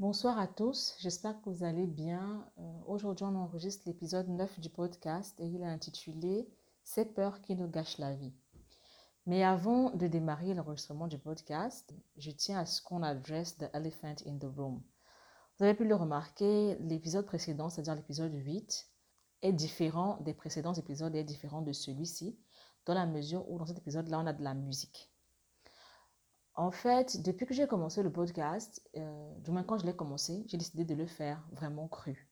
Bonsoir à tous, j'espère que vous allez bien. Euh, Aujourd'hui, on enregistre l'épisode 9 du podcast et il est intitulé Ces peurs qui nous gâchent la vie. Mais avant de démarrer l'enregistrement du podcast, je tiens à ce qu'on adresse The Elephant in the Room. Vous avez pu le remarquer, l'épisode précédent, c'est-à-dire l'épisode 8, est différent des précédents épisodes et différent de celui-ci, dans la mesure où dans cet épisode-là, on a de la musique. En fait, depuis que j'ai commencé le podcast, euh, du moins quand je l'ai commencé, j'ai décidé de le faire vraiment cru.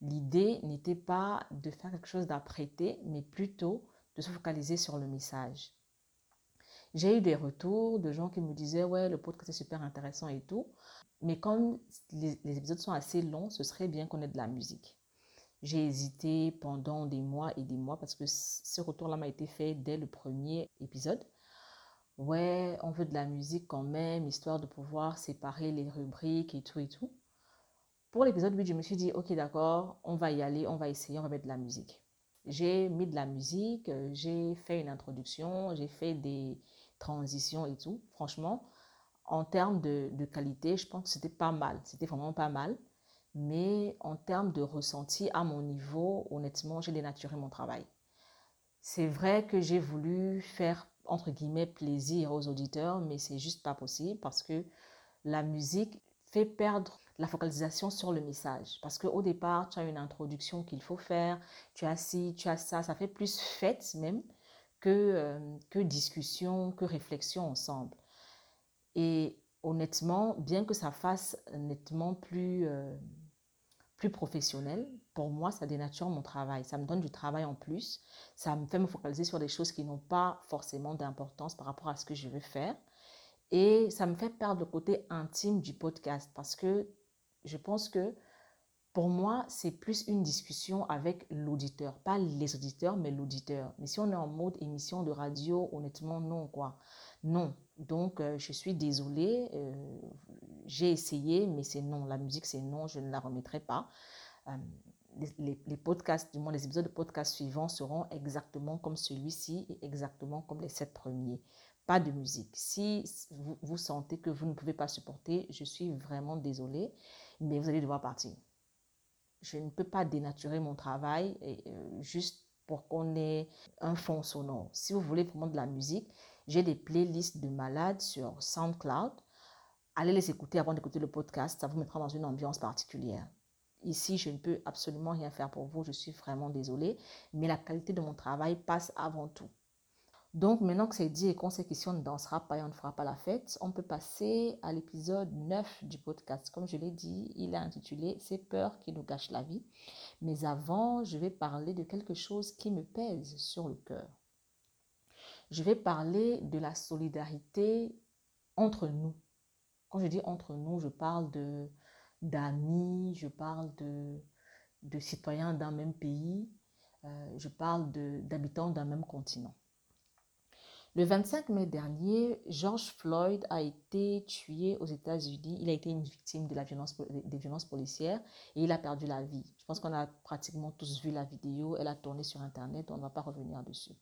L'idée n'était pas de faire quelque chose d'apprêté, mais plutôt de se focaliser sur le message. J'ai eu des retours de gens qui me disaient ouais le podcast est super intéressant et tout, mais comme les, les épisodes sont assez longs, ce serait bien qu'on ait de la musique. J'ai hésité pendant des mois et des mois parce que ce retour-là m'a été fait dès le premier épisode ouais, on veut de la musique quand même, histoire de pouvoir séparer les rubriques et tout et tout. Pour l'épisode 8, je me suis dit, ok, d'accord, on va y aller, on va essayer, on va mettre de la musique. J'ai mis de la musique, euh, j'ai fait une introduction, j'ai fait des transitions et tout. Franchement, en termes de, de qualité, je pense que c'était pas mal. C'était vraiment pas mal. Mais en termes de ressenti à mon niveau, honnêtement, j'ai dénaturé mon travail. C'est vrai que j'ai voulu faire entre guillemets plaisir aux auditeurs, mais c'est juste pas possible parce que la musique fait perdre la focalisation sur le message. Parce qu'au départ, tu as une introduction qu'il faut faire, tu as ci, tu as ça, ça fait plus fête même que, euh, que discussion, que réflexion ensemble. Et honnêtement, bien que ça fasse nettement plus, euh, plus professionnel, pour moi, ça dénature mon travail. Ça me donne du travail en plus. Ça me fait me focaliser sur des choses qui n'ont pas forcément d'importance par rapport à ce que je veux faire. Et ça me fait perdre le côté intime du podcast parce que je pense que pour moi, c'est plus une discussion avec l'auditeur. Pas les auditeurs, mais l'auditeur. Mais si on est en mode émission de radio, honnêtement, non, quoi. Non. Donc, euh, je suis désolée. Euh, j'ai essayé, mais c'est non. La musique, c'est non. Je ne la remettrai pas. Euh, les, podcasts, du moins les épisodes de podcast suivants seront exactement comme celui-ci et exactement comme les sept premiers. Pas de musique. Si vous, sentez que vous ne pouvez pas supporter, je suis vraiment désolée, mais vous allez devoir partir. Je ne peux pas dénaturer mon travail euh, juste pour qu'on ait un fond sonore. Si vous voulez vraiment de la musique, j'ai des playlists de malades sur SoundCloud. Allez les écouter avant d'écouter le podcast, ça vous mettra dans une ambiance particulière. Ici, je ne peux absolument rien faire pour vous, je suis vraiment désolée, mais la qualité de mon travail passe avant tout. Donc maintenant que c'est dit et qu'on sait qu'ici on ne dansera pas et on ne fera pas la fête, on peut passer à l'épisode 9 du podcast. Comme je l'ai dit, il est intitulé Ces peurs qui nous gâchent la vie. Mais avant, je vais parler de quelque chose qui me pèse sur le cœur. Je vais parler de la solidarité entre nous. Quand je dis entre nous, je parle de d'amis, je parle de, de citoyens d'un même pays, euh, je parle d'habitants d'un même continent. Le 25 mai dernier, George Floyd a été tué aux États-Unis. Il a été une victime de la violence, des violences policières et il a perdu la vie. Je pense qu'on a pratiquement tous vu la vidéo. Elle a tourné sur Internet. On ne va pas revenir dessus.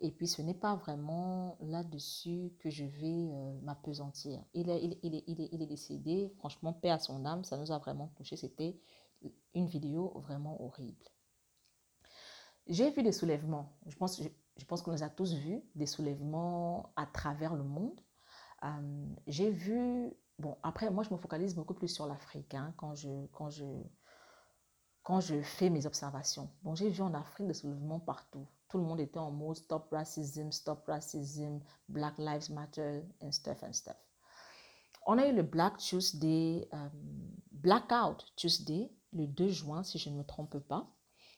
Et puis, ce n'est pas vraiment là-dessus que je vais euh, m'apesantir. Il est, il, il, il, est, il est décédé. Franchement, paix à son âme. Ça nous a vraiment touché. C'était une vidéo vraiment horrible. J'ai vu des soulèvements. Je pense, je pense qu'on les a tous vus, des soulèvements à travers le monde. Euh, j'ai vu, bon, après, moi, je me focalise beaucoup plus sur l'Afrique hein, quand, je, quand, je, quand je fais mes observations. Bon, j'ai vu en Afrique des soulèvements partout. Tout le monde était en mode stop racism, stop racism, Black Lives Matter, and stuff and stuff. On a eu le Black Tuesday, euh, Blackout Tuesday, le 2 juin, si je ne me trompe pas.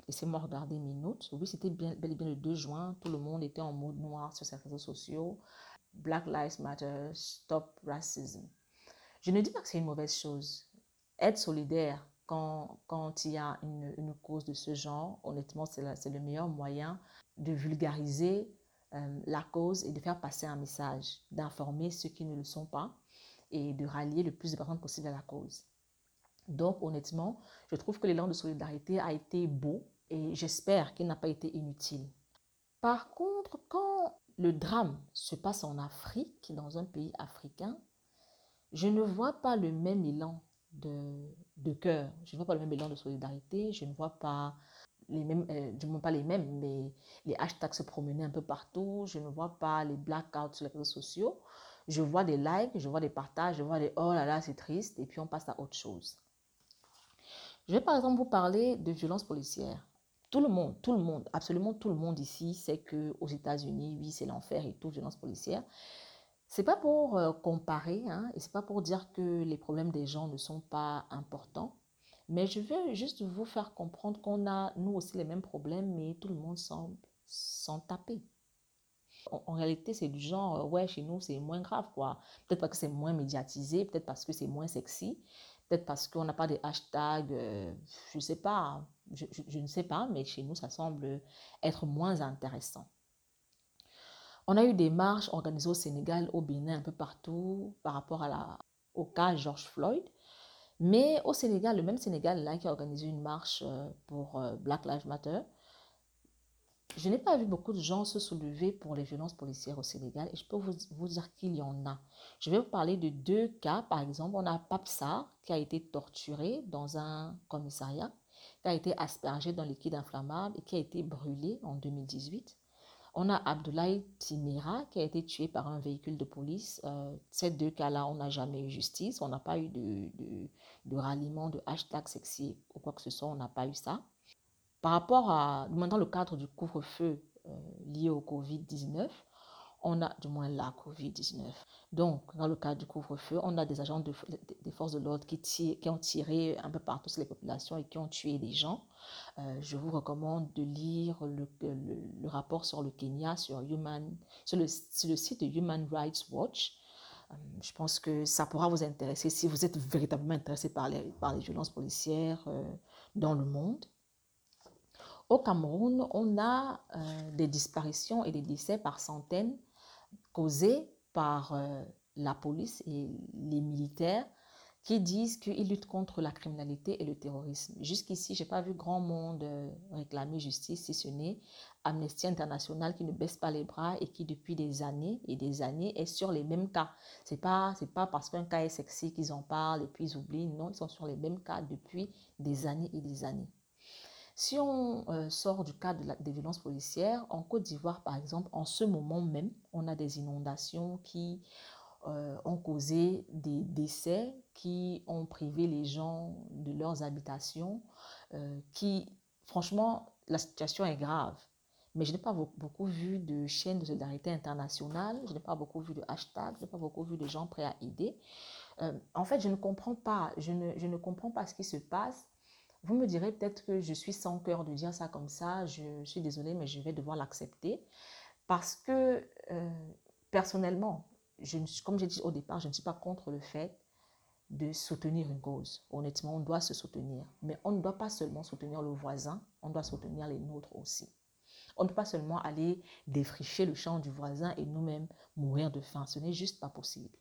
Laissez-moi regarder mes notes. Oui, c'était bel et bien le 2 juin. Tout le monde était en mode noir sur ses réseaux sociaux. Black Lives Matter, Stop Racism. Je ne dis pas que c'est une mauvaise chose. Être solidaire quand, il y a une cause de ce genre, honnêtement, c'est le meilleur moyen de vulgariser euh, la cause et de faire passer un message, d'informer ceux qui ne le sont pas et de rallier le plus de personnes possible à la cause. Donc, honnêtement, je trouve que l'élan de solidarité a été beau et j'espère qu'il n'a pas été inutile. Par contre, quand le drame se passe en Afrique, dans un pays africain, je ne vois pas le même élan de, de cœur. Je ne vois pas le même élan de solidarité, je ne vois pas les mêmes, euh, ne vois pas les mêmes, mais les hashtags se promener un peu partout, je ne vois pas les blackouts sur les réseaux sociaux. Je vois des likes, je vois des partages, je vois des oh là là, c'est triste, et puis on passe à autre chose. Je vais par exemple vous parler de violence policière. Tout le monde, tout le monde, absolument tout le monde ici sait que aux États-Unis, oui, c'est l'enfer et tout, violence policière. C'est pas pour euh, comparer, hein, et c'est pas pour dire que les problèmes des gens ne sont pas importants, mais je veux juste vous faire comprendre qu'on a nous aussi les mêmes problèmes, mais tout le monde semble s'en taper. En, réalité, c'est du genre, euh, ouais, chez nous, c'est moins grave, quoi. Peut-être parce que c'est moins médiatisé, peut-être parce que c'est moins sexy, peut-être parce qu'on n'a pas des hashtags, euh, je ne sais pas, je, ne sais pas, mais chez nous, ça semble être moins intéressant. On a eu des marches organisées au Sénégal, au Bénin, un peu partout par rapport au cas George Floyd. Mais au Sénégal, le même Sénégal là qui a organisé une marche euh, pour euh, Black Lives Matter, je n'ai pas vu beaucoup de gens se soulever pour les violences policières au Sénégal et je peux vous, vous dire qu'il y en a. Je vais vous parler de deux cas. Par exemple, on a Papsa qui a été torturé dans un commissariat qui a été aspergé dans liquide inflammable et qui a été brûlé en 2018. On a Abdoulaye Timira qui a été tué par un véhicule de police. Euh, ces deux cas-là, on n'a jamais eu justice. On n'a pas eu de, de, ralliement, de hashtag sexy ou quoi que ce soit. On n'a pas eu ça. Par rapport à, dans le cadre du couvre-feu euh, lié au Covid-19, on a du moins la COVID-19. Donc, dans le cas du couvre-feu, on a des agents des forces de l'ordre qui, qui, ont tiré un peu partout sur les populations et qui ont tué des gens. Euh, je vous recommande de lire le, le, rapport sur le Kenya sur, Human, sur, le, sur le site de Human Rights Watch. Euh, je pense que ça pourra vous intéresser si vous êtes véritablement intéressé par les, par les violences policières euh, dans le monde. Au Cameroun, on a des disparitions et des décès par centaines causés par euh, la police et les militaires qui disent qu'ils luttent contre la criminalité et le terrorisme. Jusqu'ici, je n'ai pas vu grand monde euh, réclamer justice, si ce n'est Amnesty International qui ne baisse pas les bras et qui, depuis des années et des années, est sur les mêmes cas. Ce n'est pas, pas parce qu'un cas est sexy qu'ils en parlent et puis ils oublient. Non, ils sont sur les mêmes cas depuis des années et des années. Si on euh, sort du cadre des violences policières, en Côte d'Ivoire, par exemple, en ce moment même, on a des inondations qui euh, ont causé des décès, qui ont privé les gens de leurs habitations, euh, qui, franchement, la situation est grave. Mais je n'ai pas beaucoup vu de chaînes de solidarité internationale, je n'ai pas beaucoup vu de hashtags, je n'ai pas beaucoup vu de gens prêts à aider. en fait, je ne comprends pas, je ne, je ne comprends pas ce qui se passe vous me direz peut-être que je suis sans cœur de dire ça comme ça, je suis désolée, mais je vais devoir l'accepter. Parce que euh, personnellement, je comme j'ai dit au départ, je ne suis pas contre le fait de soutenir une cause. Honnêtement, on doit se soutenir. Mais on ne doit pas seulement soutenir le voisin, on doit soutenir les nôtres aussi. On ne peut pas seulement aller défricher le champ du voisin et nous-mêmes mourir de faim. Ce n'est juste pas possible.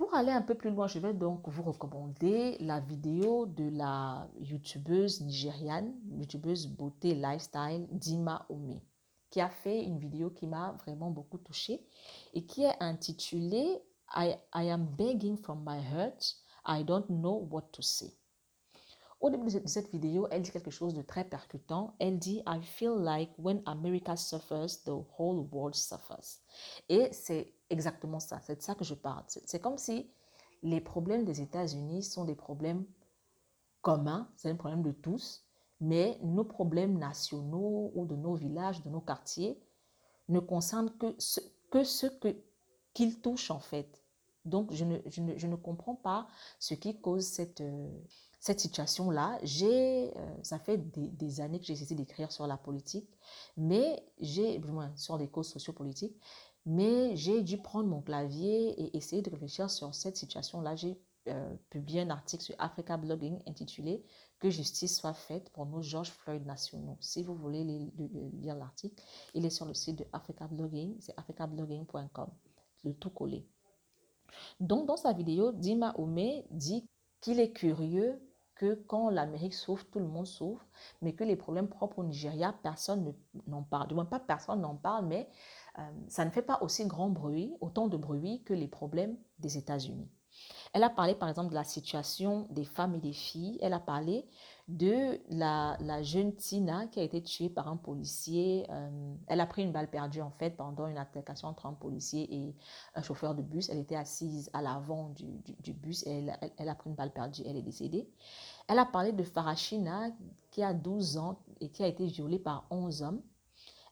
Pour aller un peu plus loin, je vais donc vous recommander la vidéo de la youtubeuse nigériane, youtubeuse beauté lifestyle Dima Ome, qui a fait une vidéo qui m'a vraiment beaucoup touchée et qui est intitulée I, I am begging from my heart, I don't know what to say. Au début de cette vidéo, elle dit quelque chose de très percutant. Elle dit I feel like when America suffers, the whole world suffers. Et c'est exactement ça. C'est de ça que je parle. C'est comme si les problèmes des États-Unis sont des problèmes communs, c'est un problème de tous, mais nos problèmes nationaux ou de nos villages, de nos quartiers, ne concernent que ce, que qu'ils touchent en fait. Donc, je ne, je, ne, je ne, comprends pas ce qui cause cette, euh, cette situation-là, j'ai, euh, ça fait des, années que j'ai essayé d'écrire sur la politique, mais j'ai, sur les causes sociopolitiques, mais j'ai dû prendre mon clavier et essayer de réfléchir sur cette situation-là. J'ai euh, publié un article sur Africa Blogging intitulé Que justice soit faite pour nos George Floyd nationaux. Si vous voulez lire l'article, il est sur le site de Africa Blogging, c'est africablogging.com, le tout collé. Donc, dans sa vidéo, Dima Ome dit qu'il est curieux que quand l'Amérique souffre, tout le monde souffre, mais que les problèmes propres au Nigeria, personne n'en parle. Du moins, pas personne n'en parle, mais euh, ça ne fait pas aussi grand bruit, autant de bruit que les problèmes des États-Unis. Elle a parlé par exemple de la situation des femmes et des filles. Elle a parlé de la, la jeune Tina qui a été tuée par un policier. Euh, elle a pris une balle perdue en fait pendant une altercation entre un policier et un chauffeur de bus. Elle était assise à l'avant du, du, bus et elle, elle, a pris une balle perdue. Elle est décédée. Elle a parlé de Farashina qui a 12 ans et qui a été violée par 11 hommes.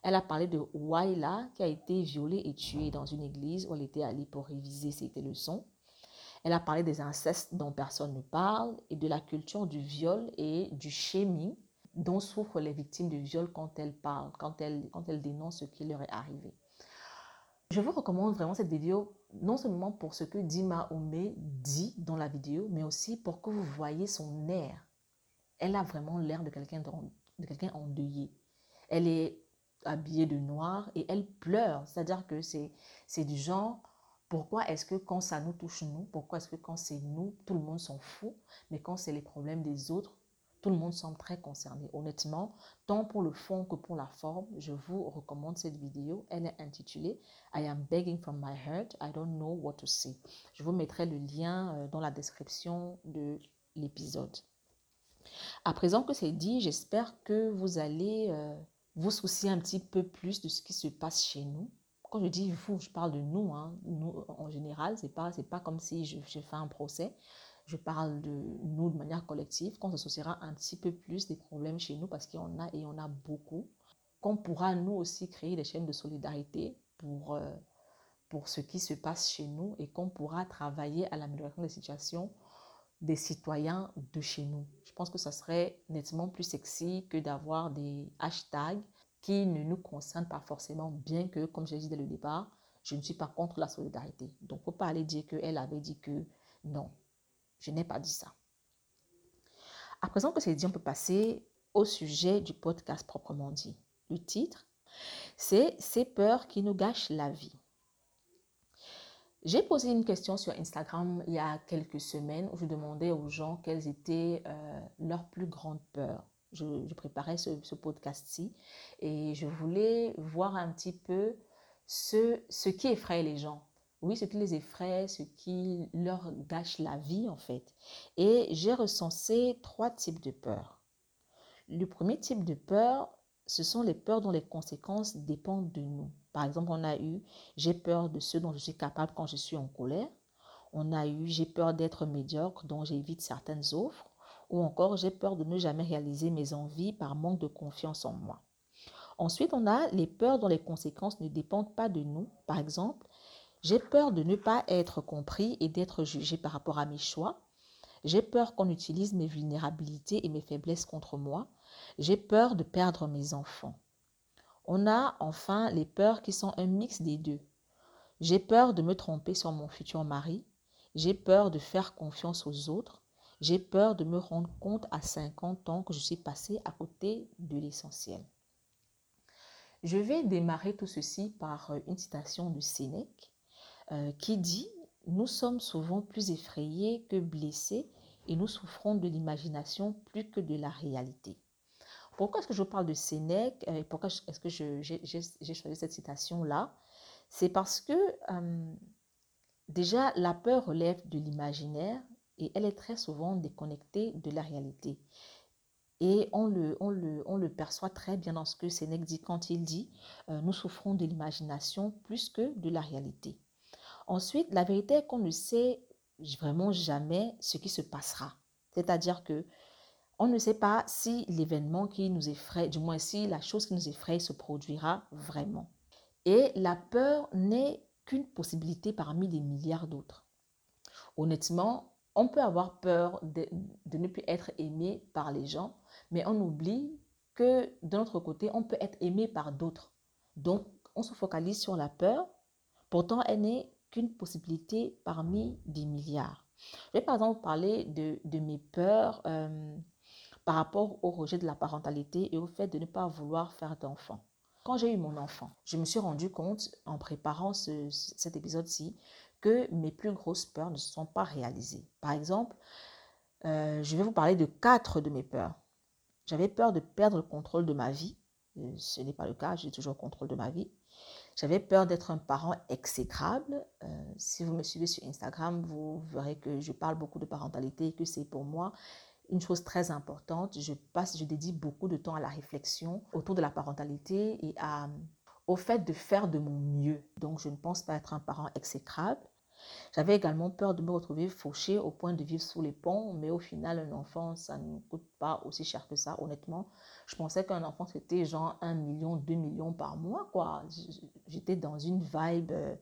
Elle a parlé de Waila qui a été violée et tuée dans une église où elle était allée pour réviser ses leçons. Elle a parlé des incestes dont personne ne parle et de la culture du viol et du shaming dont souffrent les victimes de viol quand elles parlent, quand elles, quand elles dénoncent ce qui leur est arrivé. Je vous recommande vraiment cette vidéo, non seulement pour ce que Dima Ome dit dans la vidéo, mais aussi pour que vous voyez son air. Elle a vraiment l'air de quelqu'un de quelqu'un endeuillé. Elle est habillée de noir et elle pleure. C'est-à-dire que c'est du genre, pourquoi est-ce que quand ça nous touche nous, pourquoi est-ce que quand c'est nous, tout le monde s'en fout, mais quand c'est les problèmes des autres, tout le monde semble très concerné. Honnêtement, tant pour le fond que pour la forme, je vous recommande cette vidéo. Elle est intitulée I am begging from my heart, I don't know what to say. Je vous mettrai le lien euh, dans la description de l'épisode. À présent que c'est dit, j'espère que vous allez euh, vous soucier un petit peu plus de ce qui se passe chez nous quand je dis vous, je parle de nous, hein. nous en général, c'est pas, pas comme si je, je, fais un procès. Je parle de nous de manière collective, qu'on s'associera un petit peu plus des problèmes chez nous parce qu'il y en a et en a beaucoup. Qu'on pourra nous aussi créer des chaînes de solidarité pour, euh, pour ce qui se passe chez nous et qu'on pourra travailler à l'amélioration des situations des citoyens de chez nous. Je pense que ça serait nettement plus sexy que d'avoir des hashtags qui ne nous concerne pas forcément, bien que, comme je l'ai dit dès le départ, je ne suis pas contre la solidarité. Donc, il ne faut pas aller dire qu'elle avait dit que non, je n'ai pas dit ça. À présent que c'est dit, on peut passer au sujet du podcast proprement dit. Le titre, c'est Ces peurs qui nous gâchent la vie. J'ai posé une question sur Instagram il y a quelques semaines où je demandais aux gens quelles étaient euh, leurs plus grandes peurs je, préparais ce, podcast-ci et je voulais voir un petit peu ce, ce qui effraie les gens. Oui, ce qui les effraie, ce qui leur gâche la vie en fait. Et j'ai recensé trois types de peurs. Le premier type de peur, ce sont les peurs dont les conséquences dépendent de nous. Par exemple, on a eu j'ai peur de ce dont je suis capable quand je suis en colère. On a eu j'ai peur d'être médiocre, dont j'évite certaines offres ou encore j'ai peur de ne jamais réaliser mes envies par manque de confiance en moi. Ensuite, on a les peurs dont les conséquences ne dépendent pas de nous. Par exemple, j'ai peur de ne pas être compris et d'être jugé par rapport à mes choix. J'ai peur qu'on utilise mes vulnérabilités et mes faiblesses contre moi. J'ai peur de perdre mes enfants. On a enfin les peurs qui sont un mix des deux. J'ai peur de me tromper sur mon futur mari. J'ai peur de faire confiance aux autres. J'ai peur de me rendre compte à 50 ans que je suis passé à côté de l'essentiel. Je vais démarrer tout ceci par euh, une citation de Sénèque euh, qui dit Nous sommes souvent plus effrayés que blessés et nous souffrons de l'imagination plus que de la réalité. Pourquoi est-ce que je parle de Sénèque et pourquoi est-ce que j'ai choisi cette citation-là? C'est parce que déjà la peur relève de l'imaginaire et elle est très souvent déconnectée de la réalité. Et on le, on le, on le perçoit très bien dans ce que Sénèque dit quand il dit euh, Nous souffrons de l'imagination plus que de la réalité. Ensuite, la vérité est qu'on ne sait vraiment jamais ce qui se passera. C'est-à-dire que on ne sait pas si l'événement qui nous effraie, du moins si la chose qui nous effraie se produira vraiment. Et la peur n'est qu'une possibilité parmi des milliards d'autres. Honnêtement, on peut avoir peur de, ne plus être aimé par les gens, mais on oublie que de notre côté, on peut être aimé par d'autres. Donc, on se focalise sur la peur. Pourtant, elle n'est qu'une possibilité parmi des milliards. Je vais par exemple parler de, mes peurs euh, par rapport au rejet de la parentalité et au fait de ne pas vouloir faire d'enfant. Quand j'ai eu mon enfant, je me suis rendu compte en préparant cet épisode-ci que mes plus grosses peurs ne se sont pas réalisées. Par exemple, euh, je vais vous parler de quatre de mes peurs. J'avais peur de perdre le contrôle de ma vie. Euh, ce n'est pas le cas, j'ai toujours le contrôle de ma vie. J'avais peur d'être un parent exécrable. Euh, si vous me suivez sur Instagram, vous verrez que je parle beaucoup de parentalité et que c'est pour moi une chose très importante. Je passe, je dédie beaucoup de temps à la réflexion autour de la parentalité et à, au fait de faire de mon mieux. Donc, je ne pense pas être un parent exécrable. J'avais également peur de me retrouver fauchée au point de vivre sous les ponts, mais au final, un enfant, ça ne coûte pas aussi cher que ça, honnêtement. Je pensais qu'un enfant, c'était genre 1 million, 2 millions par mois, quoi. J'étais dans une vibe, euh,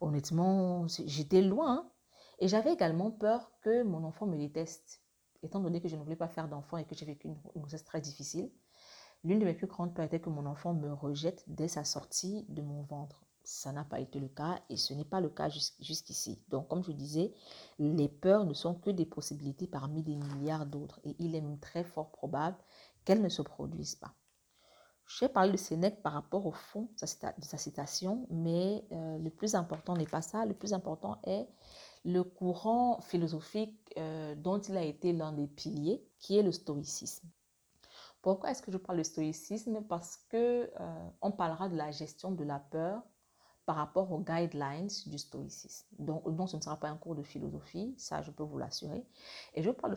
honnêtement, j'étais loin. Et j'avais également peur que mon enfant me déteste, étant donné que je ne voulais pas faire d'enfant et que j'ai vécu une, une grossesse très difficile. L'une de mes plus grandes peurs était que mon enfant me rejette dès sa sortie de mon ventre ça n'a pas été le cas et ce n'est pas le cas jusqu'ici. Donc, comme je disais, les peurs ne sont que des possibilités parmi des milliards d'autres et il est très fort probable qu'elles ne se produisent pas. J'ai parlé de Sénèque par rapport au fond de sa citation, mais euh, le plus important n'est pas ça. Le plus important est le courant philosophique euh, dont il a été l'un des piliers, qui est le stoïcisme. Pourquoi est-ce que je parle de stoïcisme? Parce que euh, on parlera de la gestion de la peur par rapport aux guidelines du stoïcisme. Donc, non, ce ne sera pas un cours de philosophie, ça je peux vous l'assurer. Et je parle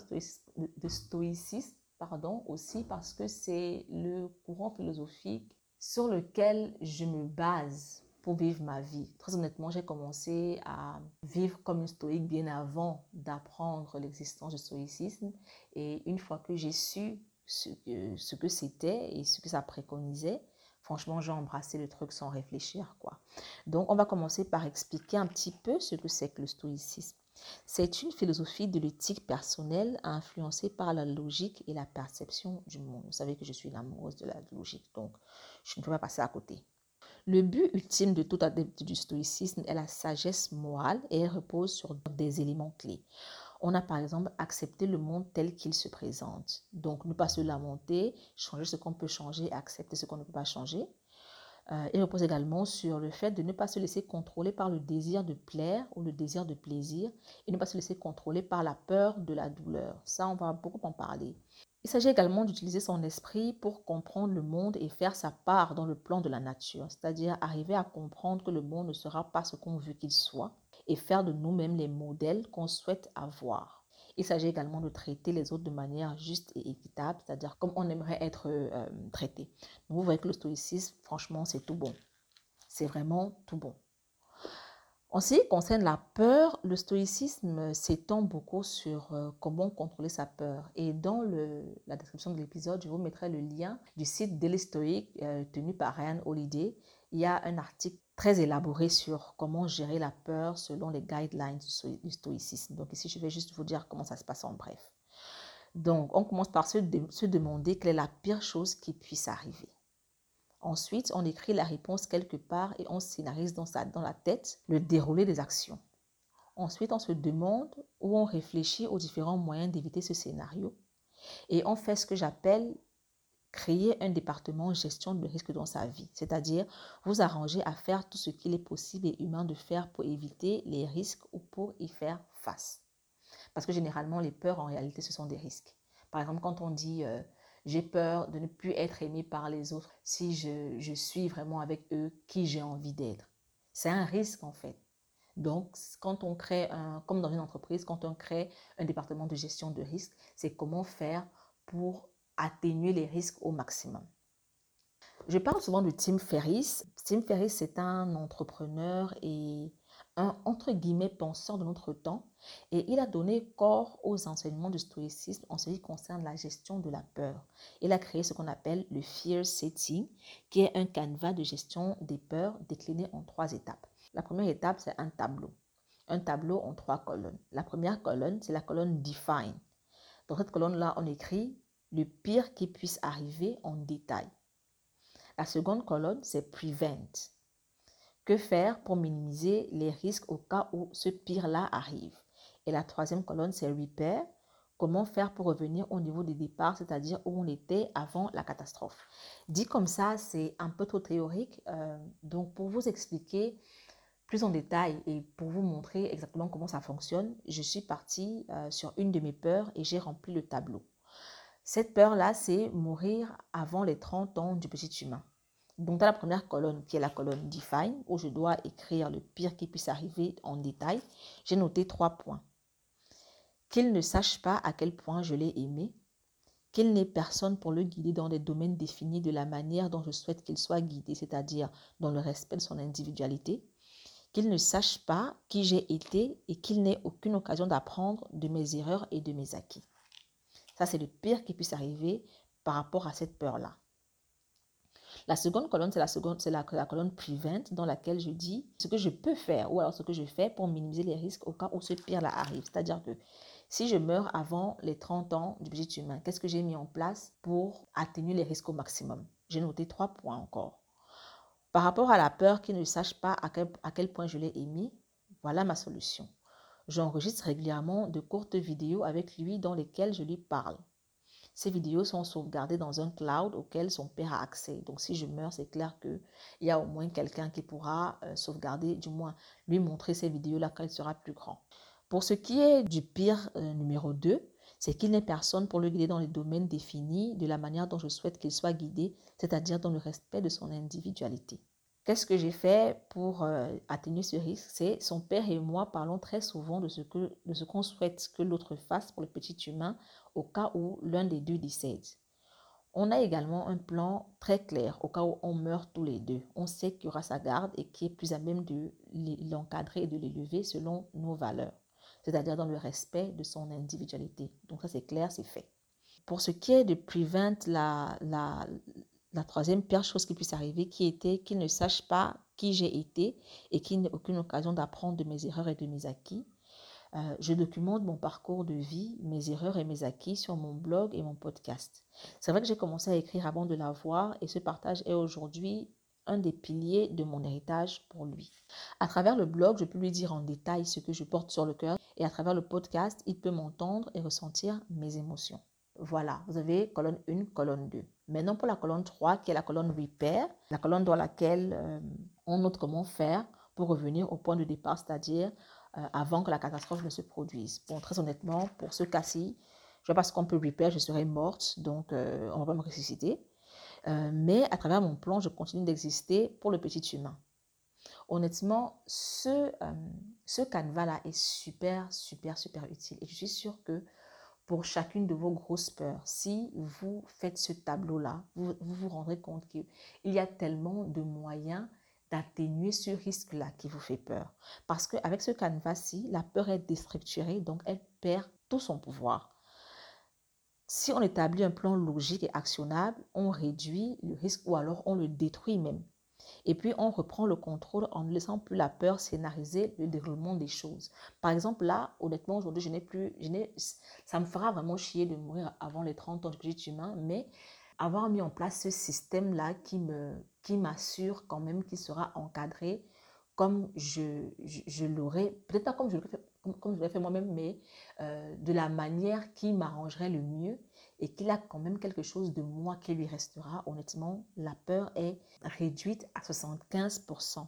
de stoïcisme, pardon, aussi parce que c'est le courant philosophique sur lequel je me base pour vivre ma vie. Très honnêtement, j'ai commencé à vivre comme une stoïque bien avant d'apprendre l'existence du stoïcisme. Et une fois que j'ai su ce que c'était et ce que ça préconisait, Franchement, j'ai embrassé le truc sans réfléchir, quoi. Donc, on va commencer par expliquer un petit peu ce que c'est que le stoïcisme. C'est une philosophie de l'éthique personnelle influencée par la logique et la perception du monde. Vous savez que je suis une amoureuse de la logique, donc je ne peux pas passer à côté. Le but ultime de tout adepte du stoïcisme est la sagesse morale et elle repose sur des éléments clés on a par exemple accepté le monde tel qu'il se présente. Donc, ne pas se lamenter, changer ce qu'on peut changer, accepter ce qu'on ne peut pas changer. Euh, il repose également sur le fait de ne pas se laisser contrôler par le désir de plaire ou le désir de plaisir et ne pas se laisser contrôler par la peur de la douleur. Ça, on va beaucoup en parler. Il s'agit également d'utiliser son esprit pour comprendre le monde et faire sa part dans le plan de la nature, c'est-à-dire arriver à comprendre que le monde ne sera pas ce qu'on veut qu'il soit, et faire de nous-mêmes les modèles qu'on souhaite avoir. Il s'agit également de traiter les autres de manière juste et équitable, c'est-à-dire comme on aimerait être euh, traité. vous voyez que le stoïcisme, franchement, c'est tout bon. C'est vraiment tout bon. En ce qui concerne la peur, le stoïcisme s'étend beaucoup sur euh, comment contrôler sa peur. Et dans la description de l'épisode, je vous mettrai le lien du site Daily Stoic euh, tenu par Ryan Holiday. Il y a un article très élaboré sur comment gérer la peur selon les guidelines du, stoïcisme. Donc ici, je vais juste vous dire comment ça se passe en bref. Donc, on commence par se, se demander quelle est la pire chose qui puisse arriver. Ensuite, on écrit la réponse quelque part et on scénarise dans, sa, dans la tête le déroulé des actions. Ensuite, on se demande ou on réfléchit aux différents moyens d'éviter ce scénario. Et on fait ce que j'appelle créer un département gestion de risque dans sa vie, c'est-à-dire vous arranger à faire tout ce qu'il est possible et humain de faire pour éviter les risques ou pour y faire face. Parce que généralement, les peurs, en réalité, ce sont des risques. Par exemple, quand on dit euh, j'ai peur de ne plus être aimé par les autres si je, suis vraiment avec eux qui j'ai envie d'être. C'est un risque en fait. Donc, quand on crée, un, comme dans une entreprise, quand on crée un département de gestion de risque, c'est comment faire pour atténuer les risques au maximum. Je parle souvent de Tim Ferriss. Tim Ferriss, c'est un entrepreneur et un entre guillemets penseur de notre temps et il a donné corps aux enseignements du stoïcisme en ce qui concerne la gestion de la peur. Il a créé ce qu'on appelle le fear setting qui est un canevas de gestion des peurs décliné en trois étapes. La première étape, c'est un tableau. Un tableau en trois colonnes. La première colonne, c'est la colonne define. Dans cette colonne-là, on écrit le pire qui puisse arriver en détail. La seconde colonne, c'est prevent. Que faire pour minimiser les risques au cas où ce pire-là arrive? Et la troisième colonne, c'est repair. Comment faire pour revenir au niveau de départ, c'est-à-dire où on était avant la catastrophe? Dit comme ça, c'est un peu trop théorique. Euh, donc, pour vous expliquer plus en détail et pour vous montrer exactement comment ça fonctionne, je suis partie euh, sur une de mes peurs et j'ai rempli le tableau. Cette peur-là, c'est mourir avant les 30 ans du petit humain. Donc, dans la première colonne, qui est la colonne Define, où je dois écrire le pire qui puisse arriver en détail, j'ai noté trois points. Qu'il ne sache pas à quel point je l'ai aimé, qu'il n'ait personne pour le guider dans des domaines définis de la manière dont je souhaite qu'il soit guidé, c'est-à-dire dans le respect de son individualité, qu'il ne sache pas qui j'ai été et qu'il n'ait aucune occasion d'apprendre de mes erreurs et de mes acquis. Ça, c'est le pire qui puisse arriver par rapport à cette peur-là. La seconde colonne, c'est la, la, colonne prevent dans laquelle je dis ce que je peux faire ou alors ce que je fais pour minimiser les risques au cas où ce pire-là arrive. C'est-à-dire que si je meurs avant les 30 ans du budget humain, qu'est-ce que j'ai mis en place pour atténuer les risques au maximum? J'ai noté trois points encore. Par rapport à la peur qui ne sache pas à quel, à quel point je l'ai émis, voilà ma solution. J'enregistre régulièrement de courtes vidéos avec lui dans lesquelles je lui parle. Ces vidéos sont sauvegardées dans un cloud auquel son père a accès. Donc si je meurs, c'est clair qu'il y a au moins quelqu'un qui pourra euh, sauvegarder, du moins lui montrer ces vidéos-là quand il sera plus grand. Pour ce qui est du pire euh, numéro 2, c'est qu'il n'est personne pour le guider dans les domaines définis de la manière dont je souhaite qu'il soit guidé, c'est-à-dire dans le respect de son individualité. Qu'est-ce que j'ai fait pour euh, atténuer ce risque? C'est son père et moi parlons très souvent de ce que de qu'on souhaite que l'autre fasse pour le petit humain au cas où l'un des deux décède. On a également un plan très clair au cas où on meurt tous les deux. On sait qu'il y aura sa garde et qui est plus à même de l'encadrer et de l'élever selon nos valeurs, c'est-à-dire dans le respect de son individualité. Donc ça c'est clair, c'est fait. Pour ce qui est de prevent la, la, la troisième pire chose qui puisse arriver, qui était qu'il ne sache pas qui j'ai été et qu'il n'ait aucune occasion d'apprendre de mes erreurs et de mes acquis. Euh, je documente mon parcours de vie, mes erreurs et mes acquis sur mon blog et mon podcast. C'est vrai que j'ai commencé à écrire avant de l'avoir et ce partage est aujourd'hui un des piliers de mon héritage pour lui. À travers le blog, je peux lui dire en détail ce que je porte sur le cœur et à travers le podcast, il peut m'entendre et ressentir mes émotions. Voilà, vous avez colonne 1, colonne 2. Maintenant, pour la colonne 3, qui est la colonne repair, la colonne dans laquelle euh, on note comment faire pour revenir au point de départ, c'est-à-dire euh, avant que la catastrophe ne se produise. Bon, très honnêtement, pour ce cas-ci, je vois pas ce qu'on peut repair, je serais morte, donc euh, on va pas me ressusciter. mais à travers mon plan, je continue d'exister pour le petit humain. Honnêtement, ce, ce canevas-là est super, super, super utile. Et je suis sûre que pour chacune de vos grosses peurs. Si vous faites ce tableau-là, vous, vous, rendrez compte qu'il y a tellement de moyens d'atténuer ce risque-là qui vous fait peur. Parce qu'avec ce canevas-ci, la peur est déstructurée, donc elle perd tout son pouvoir. Si on établit un plan logique et actionnable, on réduit le risque ou alors on le détruit même. Et puis, on reprend le contrôle en ne laissant plus la peur scénariser le déroulement des choses. Par exemple, là, honnêtement, aujourd'hui, je n'ai plus, je ça me fera vraiment chier de mourir avant les 30 ans petit humain, mais avoir mis en place ce système-là qui me, qui m'assure quand même qu'il sera encadré comme je, je, l'aurais, peut-être pas comme je l'aurais fait, comme, je l'aurais fait moi-même, mais euh, de la manière qui m'arrangerait le mieux et qu'il a quand même quelque chose de moi qui lui restera, honnêtement, la peur est réduite à 75%.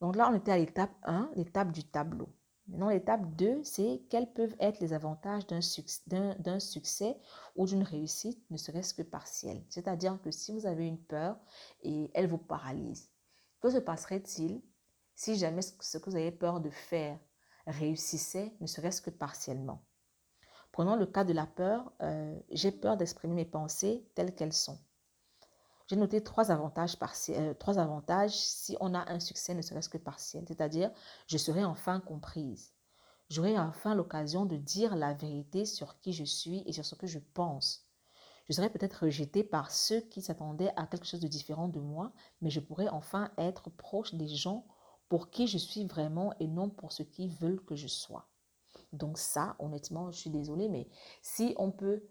Donc là, on était à l'étape 1, l'étape du tableau. Maintenant, l'étape 2, c'est quels peuvent être les avantages d'un succès, ou d'une réussite, ne serait-ce que partielle. C'est-à-dire que si vous avez une peur et elle vous paralyse, que se passerait-il si jamais ce que vous avez peur de faire réussissait, ne serait-ce que partiellement? Prenons le cas de la peur. Euh, j'ai peur d'exprimer mes pensées telles qu'elles sont. J'ai noté trois avantages, euh, trois avantages si on a un succès ne serait-ce que partiel. C'est-à-dire, je serai enfin comprise. J'aurai enfin l'occasion de dire la vérité sur qui je suis et sur ce que je pense. Je serai peut-être rejetée par ceux qui s'attendaient à quelque chose de différent de moi, mais je pourrai enfin être proche des gens pour qui je suis vraiment et non pour ceux qui veulent que je sois. Donc ça, honnêtement, je suis désolée, mais si on peut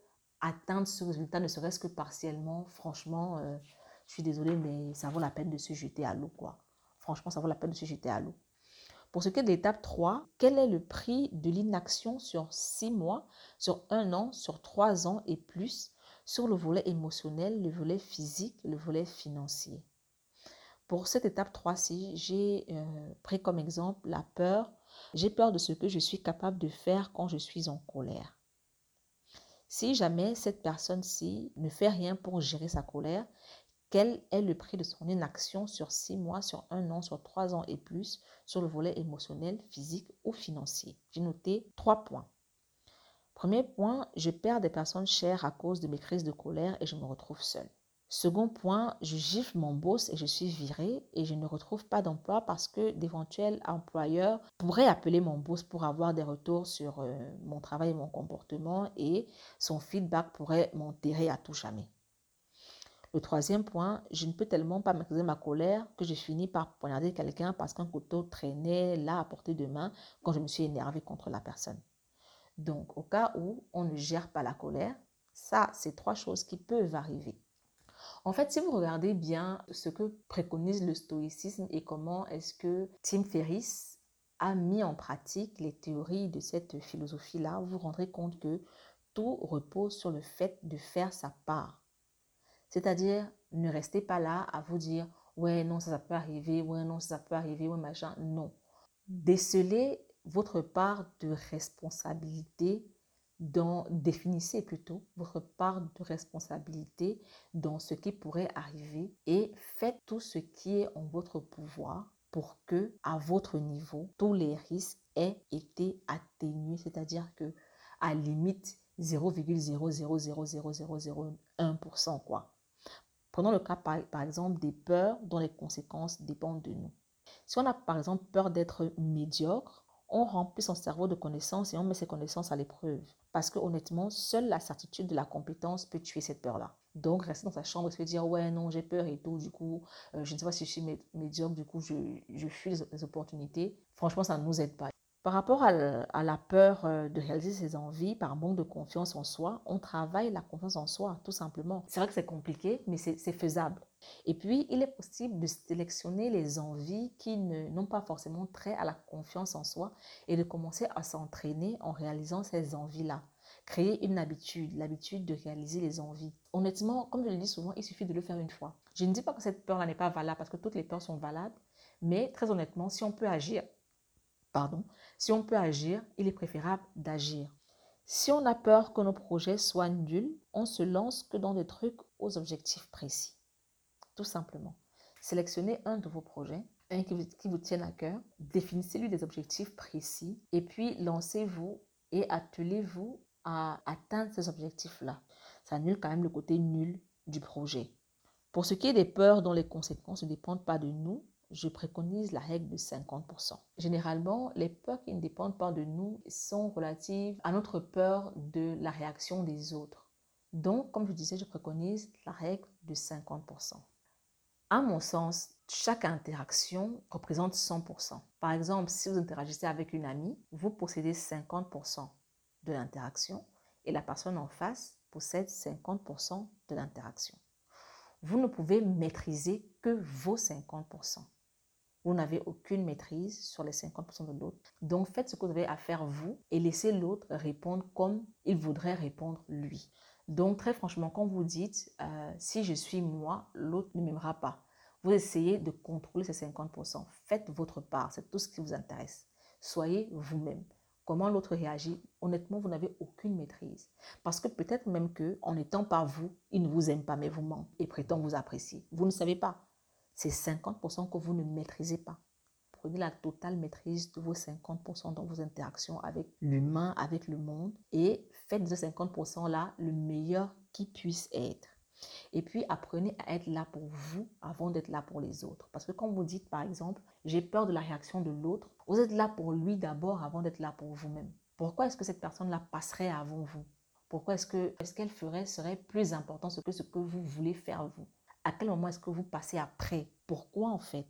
atteindre ce résultat, ne serait-ce que partiellement, franchement, euh, je suis désolée, mais ça vaut la peine de se jeter à l'eau, quoi. Franchement, ça vaut la peine de se jeter à l'eau. Pour ce qui est de l'étape 3, quel est le prix de l'inaction sur 6 mois, sur 1 an, sur 3 ans et plus, sur le volet émotionnel, le volet physique, le volet financier? Pour cette étape 3-ci, j'ai euh, pris comme exemple la peur j'ai peur de ce que je suis capable de faire quand je suis en colère. Si jamais cette personne-ci ne fait rien pour gérer sa colère, quel est le prix de son inaction sur six mois, sur un an, sur trois ans et plus, sur le volet émotionnel, physique ou financier? J'ai noté trois points. Premier point, je perds des personnes chères à cause de mes crises de colère et je me retrouve seule. Second point, je gifle mon boss et je suis virée et je ne retrouve pas d'emploi parce que d'éventuels employeurs pourraient appeler mon boss pour avoir des retours sur euh, mon travail et mon comportement et son feedback pourrait m'enterrer à tout jamais. Le troisième point, je ne peux tellement pas maîtriser ma colère que je finis par poignarder quelqu'un parce qu'un couteau traînait là à portée de main quand je me suis énervée contre la personne. Donc, au cas où on ne gère pas la colère, ça, c'est trois choses qui peuvent arriver. En fait, si vous regardez bien ce que préconise le stoïcisme et comment est-ce que Tim Ferriss a mis en pratique les théories de cette philosophie-là, vous vous rendrez compte que tout repose sur le fait de faire sa part. C'est-à-dire, ne restez pas là à vous dire, ouais, non, ça, peut arriver, ouais, non, ça, ça peut arriver, ouais, machin. Non. Décelez votre part de responsabilité dans, définissez plutôt votre part de responsabilité dans ce qui pourrait arriver et faites tout ce qui est en votre pouvoir pour que, à votre niveau, tous les risques aient été atténués, c'est-à-dire que, à limite, 0,0000001%, quoi. Prenons le cas, par, par exemple, des peurs dont les conséquences dépendent de nous. Si on a, par exemple, peur d'être médiocre, on remplit son cerveau de connaissances et on met ses connaissances à l'épreuve. Parce que honnêtement, seule la certitude de la compétence peut tuer cette peur-là. Donc, rester dans sa chambre et se dire, ouais, non, j'ai peur et tout, du coup, euh, je ne sais pas si je suis médiocre, du coup, je, fuis les opportunités. Franchement, ça ne nous aide pas. Par rapport à, la peur euh, de réaliser ses envies, par manque de confiance en soi, on travaille la confiance en soi, tout simplement. C'est vrai que c'est compliqué, mais c'est faisable. Et puis, il est possible de sélectionner les envies qui n'ont pas forcément trait à la confiance en soi et de commencer à s'entraîner en réalisant ces envies-là. Créer une habitude, l'habitude de réaliser les envies. Honnêtement, comme je le dis souvent, il suffit de le faire une fois. Je ne dis pas que cette peur-là n'est pas valable parce que toutes les peurs sont valables, mais très honnêtement, si on peut agir, pardon, si on peut agir, il est préférable d'agir. Si on a peur que nos projets soient nuls, on se lance que dans des trucs aux objectifs précis. Tout simplement. Sélectionnez un de vos projets, un qui vous, qui vous tienne à cœur, définissez-lui des objectifs précis et puis lancez-vous et attelez-vous à atteindre ces objectifs-là. Ça annule quand même le côté nul du projet. Pour ce qui est des peurs dont les conséquences ne dépendent pas de nous, je préconise la règle de 50%. Généralement, les peurs qui ne dépendent pas de nous sont relatives à notre peur de la réaction des autres. Donc, comme je disais, je préconise la règle de 50%. À mon sens, chaque interaction représente 100%. Par exemple, si vous interagissez avec une amie, vous possédez 50% de l'interaction et la personne en face possède 50% de l'interaction. Vous ne pouvez maîtriser que vos 50%. Vous n'avez aucune maîtrise sur les 50% de l'autre. Donc faites ce que vous avez à faire vous et laissez l'autre répondre comme il voudrait répondre lui. Donc très franchement, quand vous dites euh, si je suis moi, l'autre ne m'aimera pas, vous essayez de contrôler ces 50%. Faites votre part, c'est tout ce qui vous intéresse. Soyez vous-même. Comment l'autre réagit, honnêtement, vous n'avez aucune maîtrise. Parce que peut-être même que, en n'étant pas vous, il ne vous aime pas, mais vous ment et prétend vous apprécier. Vous ne savez pas c'est 50% que vous ne maîtrisez pas. Prenez la totale maîtrise de vos 50% dans vos interactions avec l'humain, avec le monde et faites de ces 50%-là le meilleur qui puisse être. Et puis apprenez à être là pour vous avant d'être là pour les autres. Parce que quand vous dites par exemple, j'ai peur de la réaction de l'autre, vous êtes là pour lui d'abord avant d'être là pour vous-même. Pourquoi est-ce que cette personne-là passerait avant vous? Pourquoi est-ce que ce qu'elle ferait serait plus important que ce que vous voulez faire vous? À quel moment est-ce que vous passez après? Pourquoi en fait?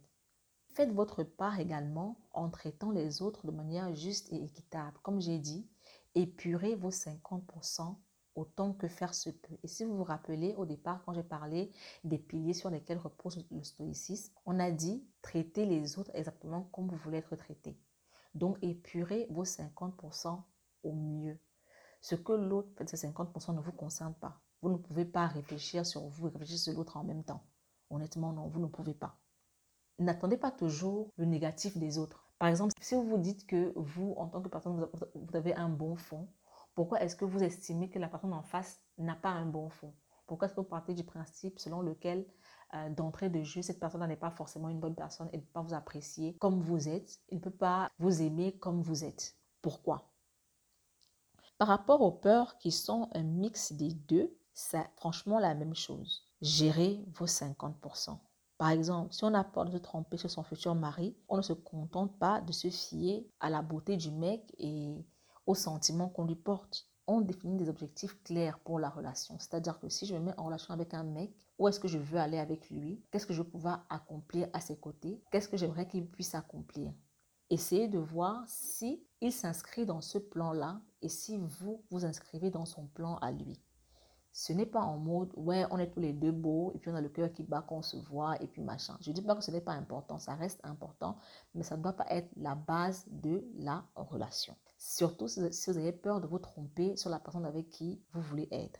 Faites votre part également en traitant les autres de manière juste et équitable. Comme j'ai dit, épurez vos 50% autant que faire se peut. Et si vous vous rappelez au départ, quand j'ai parlé des piliers sur lesquels repose le stoïcisme, on a dit traiter les autres exactement comme vous voulez être traité. Donc épurez vos 50% au mieux. Ce que l'autre fait de ces 50% ne vous concerne pas. Vous ne pouvez pas réfléchir sur vous et réfléchir sur l'autre en même temps. Honnêtement, non, vous ne pouvez pas. N'attendez pas toujours le négatif des autres. Par exemple, si vous vous dites que vous, en tant que personne, vous avez un bon fond, pourquoi est-ce que vous estimez que la personne en face n'a pas un bon fond? Pourquoi est-ce que vous partez du principe selon lequel euh, d'entrée de jeu, cette personne n'est pas forcément une bonne personne et ne peut pas vous apprécier comme vous êtes. Il ne peut pas vous aimer comme vous êtes? Pourquoi? Par rapport aux peurs qui sont un mix des deux, c'est franchement la même chose. Gérez vos 50%. Par exemple, si on a peur de se tromper sur son futur mari, on ne se contente pas de se fier à la beauté du mec et aux sentiments qu'on lui porte. On définit des objectifs clairs pour la relation. C'est-à-dire que si je me mets en relation avec un mec, où est-ce que je veux aller avec lui? Qu'est-ce que je vais pouvoir accomplir à ses côtés? Qu'est-ce que j'aimerais qu'il puisse accomplir? Essayez de voir si il s'inscrit dans ce plan-là et si vous vous inscrivez dans son plan à lui. Ce n'est pas en mode, ouais, on est tous les deux beaux, et puis on a le cœur qui bat quand on se voit, et puis machin. Je ne dis pas que ce n'est pas important, ça reste important, mais ça ne doit pas être la base de la relation. Surtout si vous avez peur de vous tromper sur la personne avec qui vous voulez être.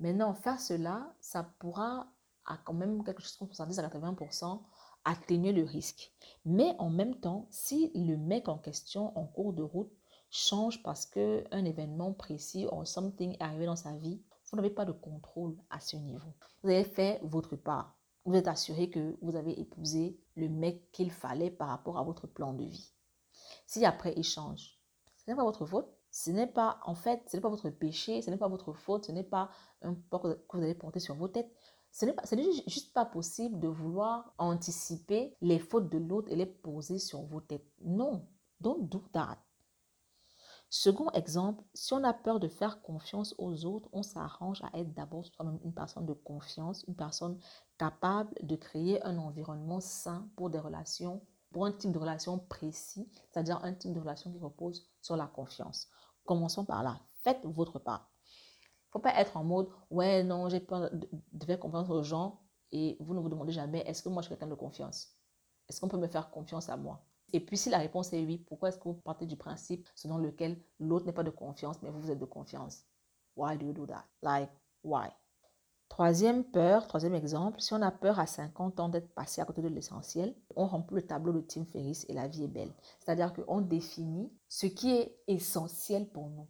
Maintenant, faire cela, ça pourra, à quand même quelque chose comme 70 à 80%, atténuer le risque. Mais en même temps, si le mec en question, en cours de route, change parce qu'un événement précis ou something est arrivé dans sa vie, vous n'avez pas de contrôle à ce niveau. Vous avez fait votre part. Vous êtes assuré que vous avez épousé le mec qu'il fallait par rapport à votre plan de vie. Si après il change, ce n'est pas votre faute. Ce n'est pas, en fait, ce n'est pas votre péché, ce n'est pas votre faute, ce n'est pas un port que vous allez porter sur vos têtes. Ce n'est pas, c'est juste pas possible de vouloir anticiper les fautes de l'autre et les poser sur vos têtes. Non, don't do that. Second exemple, si on a peur de faire confiance aux autres, on s'arrange à être d'abord soi-même une personne de confiance, une personne capable de créer un environnement sain pour des relations, pour un type de relation précis, c'est-à-dire un type de relation qui repose sur la confiance. Commençons par là. Faites votre part. Il ne faut pas être en mode, ouais, non, j'ai peur de faire confiance aux gens et vous ne vous demandez jamais, est-ce que moi je suis quelqu'un de confiance? Est-ce qu'on peut me faire confiance à moi? Et puis si la réponse est oui, pourquoi est-ce que vous partez du principe selon lequel l'autre n'est pas de confiance, mais vous, vous êtes de confiance? Why do you do that? Like, why? Troisième peur, troisième exemple, si on a peur à 50 ans d'être passé à côté de l'essentiel, on remplit le tableau de Tim Ferriss et la vie est belle. C'est-à-dire qu'on définit ce qui est essentiel pour nous.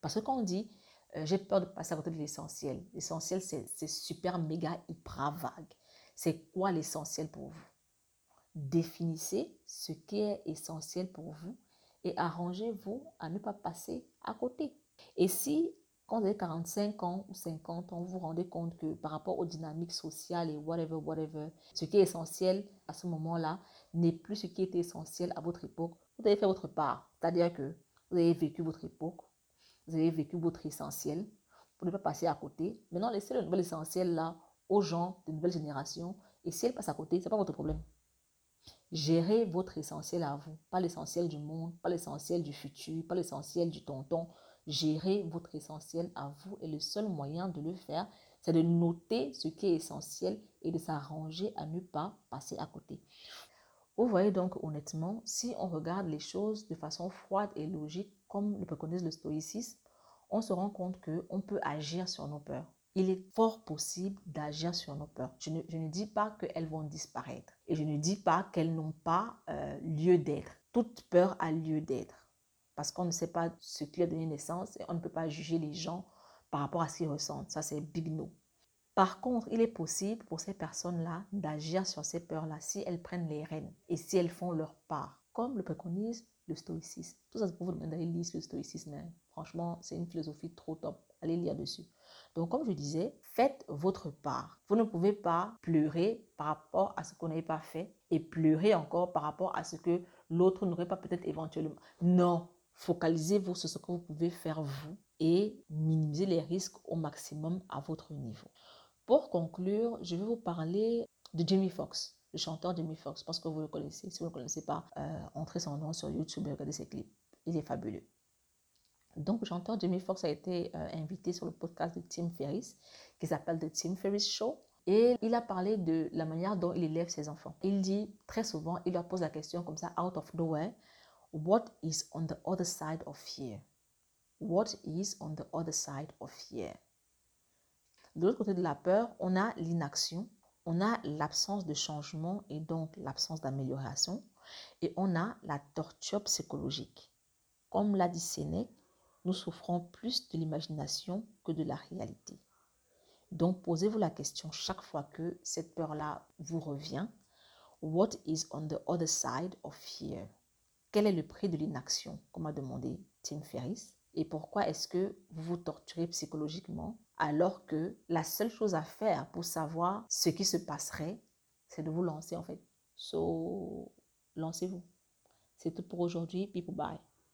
Parce que quand on dit euh, j'ai peur de passer à côté de l'essentiel, l'essentiel c'est super méga hyper vague. C'est quoi l'essentiel pour vous? Définissez ce qui est essentiel pour vous et arrangez-vous à ne pas passer à côté. Et si, quand vous avez 45 ans ou 50 ans, vous vous rendez compte que par rapport aux dynamiques sociales et whatever, whatever, ce qui est essentiel à ce moment-là n'est plus ce qui était essentiel à votre époque, vous avez fait votre part. C'est-à-dire que vous avez vécu votre époque, vous avez vécu votre essentiel pour ne pas passer à côté. Maintenant, laissez le nouvel essentiel là aux gens de nouvelle génération. Et si elle passe à côté, ce n'est pas votre problème. Gérez votre essentiel à vous, pas l'essentiel du monde, pas l'essentiel du futur, pas l'essentiel du tonton. Gérez votre essentiel à vous et le seul moyen de le faire, c'est de noter ce qui est essentiel et de s'arranger à ne pas passer à côté. Vous voyez donc honnêtement, si on regarde les choses de façon froide et logique, comme le préconise le stoïcisme, on se rend compte qu'on peut agir sur nos peurs il est fort possible d'agir sur nos peurs. Je ne, dis pas qu'elles vont disparaître et je ne dis pas qu'elles n'ont pas euh, lieu d'être. Toute peur a lieu d'être parce qu'on ne sait pas ce qui a donné naissance et on ne peut pas juger les gens par rapport à ce qu'ils ressentent. Ça, c'est big no. Par contre, il est possible pour ces personnes-là d'agir sur ces peurs-là si elles prennent les rênes et si elles font leur part, comme le préconise le stoïcisme. Tout ça, c'est pour vous demander d'aller lire le stoïcisme. Hein. Franchement, c'est une philosophie trop top. Allez lire dessus. Donc, comme je disais, faites votre part. Vous ne pouvez pas pleurer par rapport à ce qu'on n'avait pas fait et pleurer encore par rapport à ce que l'autre n'aurait pas peut-être éventuellement. Non, focalisez-vous sur ce que vous pouvez faire vous et minimisez les risques au maximum à votre niveau. Pour conclure, je vais vous parler de Jimmy Fox, le chanteur Jimmy Fox. Je pense que vous le connaissez. Si vous ne le connaissez pas, euh, entrez son nom sur YouTube et regardez ses clips. Il est fabuleux. Donc, chanteur Jimmy Fox a été euh, invité sur le podcast de Tim Ferriss, qui s'appelle The Tim Ferriss Show. Et il a parlé de la manière dont il élève ses enfants. Il dit très souvent, il leur pose la question comme ça, out of nowhere, What is on the other side of fear? What is on the other side of fear? De l'autre côté de la peur, on a l'inaction, on a l'absence de changement et donc l'absence d'amélioration, et on a la torture psychologique. Comme l'a dit Sénèque, nous souffrons plus de l'imagination que de la réalité. Donc, posez-vous la question chaque fois que cette peur-là vous revient. What is on the other side of fear? Quel est le prix de l'inaction, comme a demandé Tim Ferriss? Et pourquoi est-ce que vous vous torturez psychologiquement alors que la seule chose à faire pour savoir ce qui se passerait, c'est de vous lancer en fait? So, lancez-vous. C'est tout pour aujourd'hui. People bye.